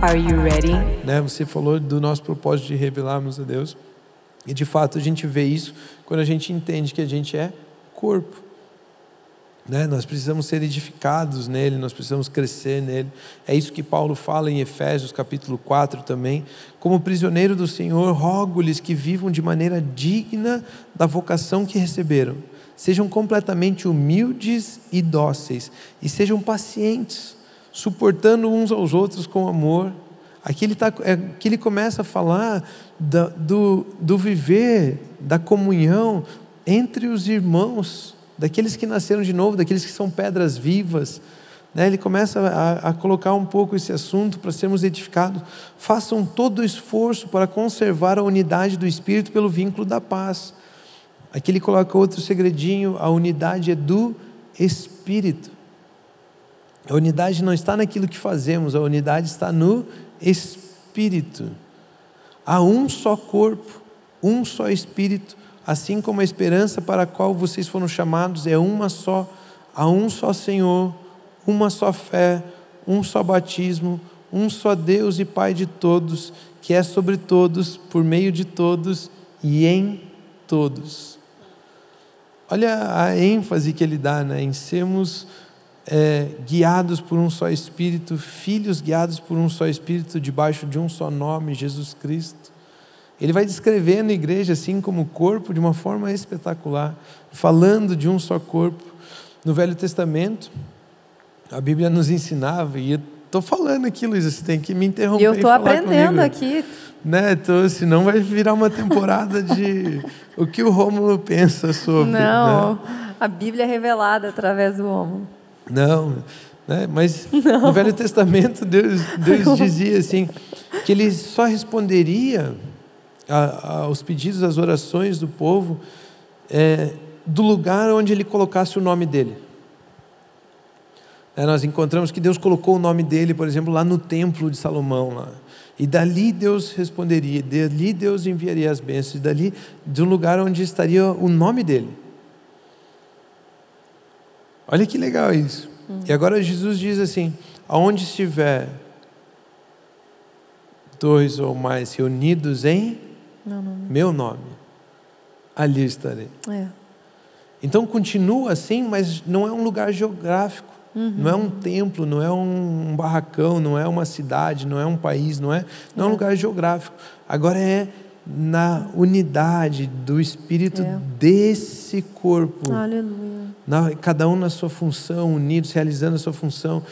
Are you ready? Né? Você falou do nosso propósito de revelarmos a Deus. E de fato a gente vê isso quando a gente entende que a gente é corpo. Né? Nós precisamos ser edificados nele, nós precisamos crescer nele. É isso que Paulo fala em Efésios capítulo 4 também. Como prisioneiro do Senhor, rogo-lhes que vivam de maneira digna da vocação que receberam. Sejam completamente humildes e dóceis, e sejam pacientes, suportando uns aos outros com amor. Aqui ele, tá, aqui ele começa a falar da, do, do viver, da comunhão entre os irmãos daqueles que nasceram de novo, daqueles que são pedras vivas. Né? Ele começa a, a colocar um pouco esse assunto para sermos edificados. Façam todo o esforço para conservar a unidade do Espírito pelo vínculo da paz. Aqui ele coloca outro segredinho: a unidade é do Espírito. A unidade não está naquilo que fazemos, a unidade está no Espírito. Há um só corpo, um só Espírito assim como a esperança para a qual vocês foram chamados é uma só, há um só Senhor, uma só fé, um só batismo, um só Deus e Pai de todos, que é sobre todos, por meio de todos e em todos. Olha a ênfase que ele dá né, em sermos é, guiados por um só Espírito, filhos guiados por um só Espírito, debaixo de um só nome, Jesus Cristo. Ele vai descrevendo a igreja assim como corpo de uma forma espetacular, falando de um só corpo. No Velho Testamento, a Bíblia nos ensinava, e estou falando aqui, Luísa, você tem que me interromper. Eu estou aprendendo comigo. aqui. Né? Então, senão vai virar uma temporada de o que o Rômulo pensa sobre. Não, né? a Bíblia é revelada através do Rômulo. Não, né? mas Não. no Velho Testamento Deus, Deus dizia assim, que ele só responderia aos pedidos, às orações do povo, é, do lugar onde ele colocasse o nome dele. É, nós encontramos que Deus colocou o nome dele, por exemplo, lá no templo de Salomão. Lá. E dali Deus responderia, dali Deus enviaria as bênçãos, dali de um lugar onde estaria o nome dele. Olha que legal isso. E agora Jesus diz assim: aonde estiver dois ou mais reunidos em não, não. meu nome, ali estarei. É. Então continua assim, mas não é um lugar geográfico, uhum. não é um templo, não é um barracão, não é uma cidade, não é um país, não é, não é, é um lugar geográfico. Agora é na unidade do Espírito é. desse corpo. Aleluia. Na, cada um na sua função, unidos, realizando a sua função.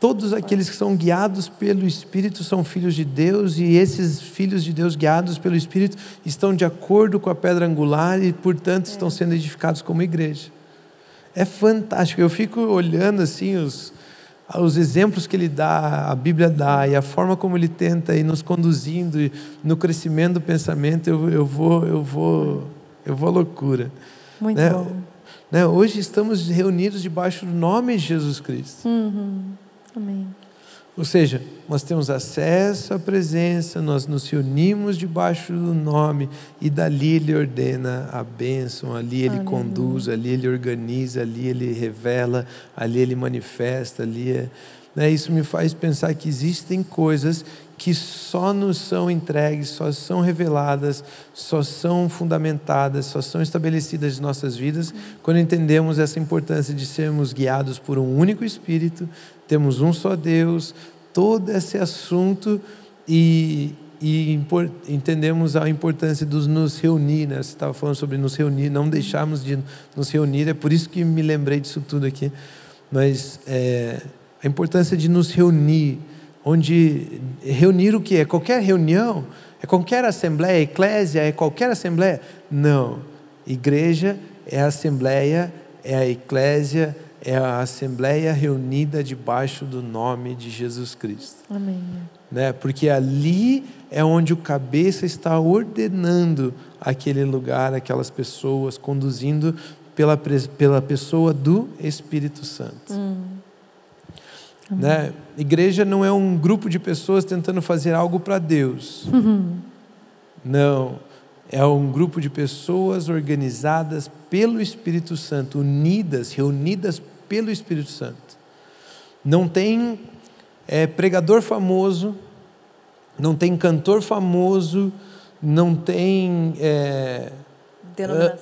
Todos aqueles que são guiados pelo Espírito são filhos de Deus, e esses filhos de Deus guiados pelo Espírito estão de acordo com a pedra angular e, portanto, é. estão sendo edificados como igreja. É fantástico. Eu fico olhando assim os, os exemplos que ele dá, a Bíblia dá, e a forma como ele tenta ir nos conduzindo no crescimento do pensamento, eu, eu vou, eu vou, eu vou à loucura. Muito né? bom. Né? Hoje estamos reunidos debaixo do nome de Jesus Cristo. Uhum. Amém. Ou seja, nós temos acesso à presença, nós nos reunimos debaixo do nome e dali Ele ordena a bênção, ali Ele Aleluia. conduz, ali Ele organiza, ali Ele revela, ali Ele manifesta, ali é, né? Isso me faz pensar que existem coisas que só nos são entregues, só são reveladas, só são fundamentadas, só são estabelecidas em nossas vidas quando entendemos essa importância de sermos guiados por um único Espírito, temos um só Deus, todo esse assunto e, e entendemos a importância de nos reunir, né? Você estava falando sobre nos reunir, não deixarmos de nos reunir, é por isso que me lembrei disso tudo aqui, mas é, a importância de nos reunir onde reunir o que é? Qualquer reunião? É qualquer assembleia? Eclésia é qualquer assembleia? Não. Igreja é a assembleia, é a eclésia, é a assembleia reunida debaixo do nome de Jesus Cristo. Amém. Né? Porque ali é onde o cabeça está ordenando aquele lugar, aquelas pessoas, conduzindo pela, pela pessoa do Espírito Santo. Hum. Né? Igreja não é um grupo de pessoas tentando fazer algo para Deus. Não. É um grupo de pessoas organizadas pelo Espírito Santo, unidas, reunidas pelo Espírito Santo. Não tem é, pregador famoso, não tem cantor famoso, não tem é,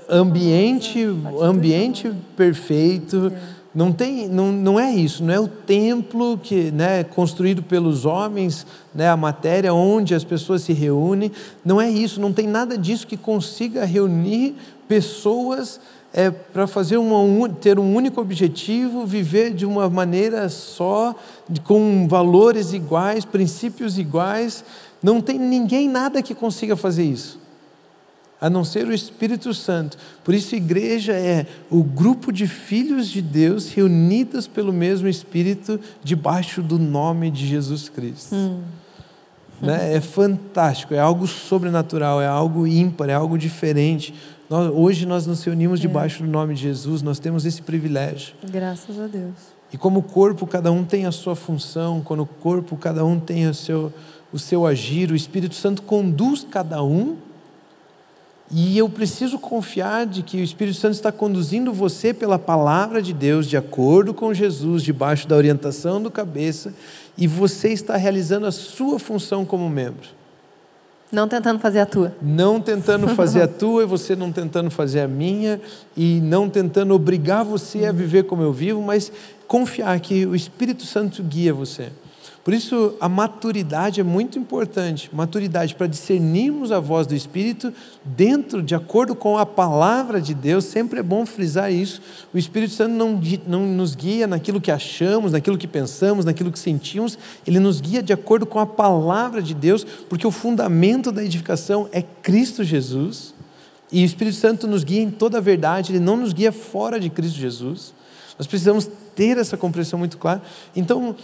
ambiente, ambiente perfeito. Não, tem, não, não é isso, não é o templo que né, construído pelos homens, né, a matéria onde as pessoas se reúnem, não é isso, não tem nada disso que consiga reunir pessoas é, para fazer uma, ter um único objetivo, viver de uma maneira só, com valores iguais, princípios iguais. Não tem ninguém, nada que consiga fazer isso a não ser o Espírito Santo. Por isso, igreja é o grupo de filhos de Deus reunidos pelo mesmo Espírito debaixo do nome de Jesus Cristo. Hum. Né? É fantástico, é algo sobrenatural, é algo ímpar, é algo diferente. Nós, hoje nós nos reunimos é. debaixo do nome de Jesus, nós temos esse privilégio. Graças a Deus. E como corpo, cada um tem a sua função, quando o corpo, cada um tem o seu, o seu agir, o Espírito Santo conduz cada um e eu preciso confiar de que o Espírito Santo está conduzindo você pela palavra de Deus, de acordo com Jesus, debaixo da orientação do cabeça, e você está realizando a sua função como membro. Não tentando fazer a tua. Não tentando fazer a tua e você não tentando fazer a minha, e não tentando obrigar você a viver como eu vivo, mas confiar que o Espírito Santo guia você. Por isso, a maturidade é muito importante maturidade para discernirmos a voz do Espírito dentro, de acordo com a palavra de Deus. Sempre é bom frisar isso. O Espírito Santo não, não nos guia naquilo que achamos, naquilo que pensamos, naquilo que sentimos. Ele nos guia de acordo com a palavra de Deus, porque o fundamento da edificação é Cristo Jesus. E o Espírito Santo nos guia em toda a verdade, ele não nos guia fora de Cristo Jesus. Nós precisamos ter essa compreensão muito clara. Então,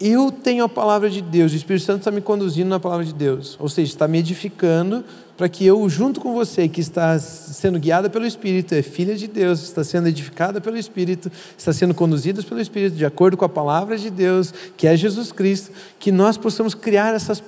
eu tenho a palavra de Deus, o Espírito Santo está me conduzindo na palavra de Deus, ou seja, está me edificando para que eu, junto com você, que está sendo guiada pelo Espírito, é filha de Deus, está sendo edificada pelo Espírito, está sendo conduzida pelo Espírito, de acordo com a palavra de Deus, que é Jesus Cristo, que nós possamos criar essas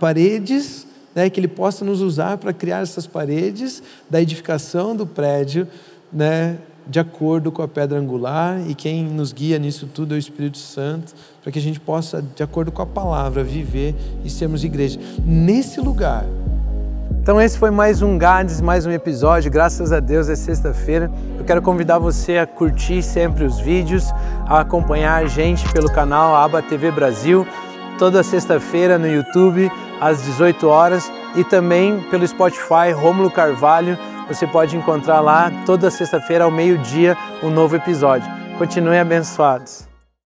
paredes, né, que Ele possa nos usar para criar essas paredes da edificação do prédio, né, de acordo com a pedra angular, e quem nos guia nisso tudo é o Espírito Santo, para que a gente possa, de acordo com a palavra, viver e sermos igreja nesse lugar. Então esse foi mais um Gades, mais um episódio. Graças a Deus é sexta-feira. Eu quero convidar você a curtir sempre os vídeos, a acompanhar a gente pelo canal Aba TV Brasil, toda sexta-feira no YouTube às 18 horas e também pelo Spotify Rômulo Carvalho você pode encontrar lá toda sexta-feira ao meio-dia um novo episódio. Continuem abençoados.